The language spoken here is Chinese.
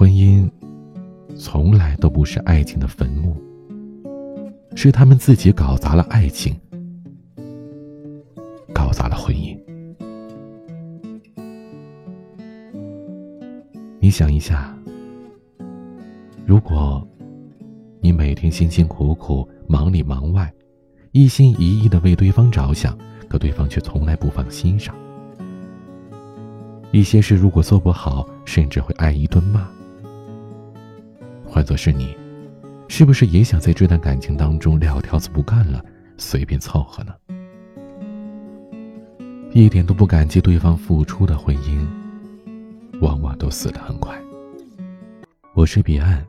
婚姻从来都不是爱情的坟墓，是他们自己搞砸了爱情，搞砸了婚姻。你想一下，如果你每天辛辛苦苦、忙里忙外，一心一意的为对方着想，可对方却从来不放心上，一些事如果做不好，甚至会挨一顿骂。换做是你，是不是也想在这段感情当中撂挑子不干了，随便凑合呢？一点都不感激对方付出的婚姻，往往都死得很快。我是彼岸，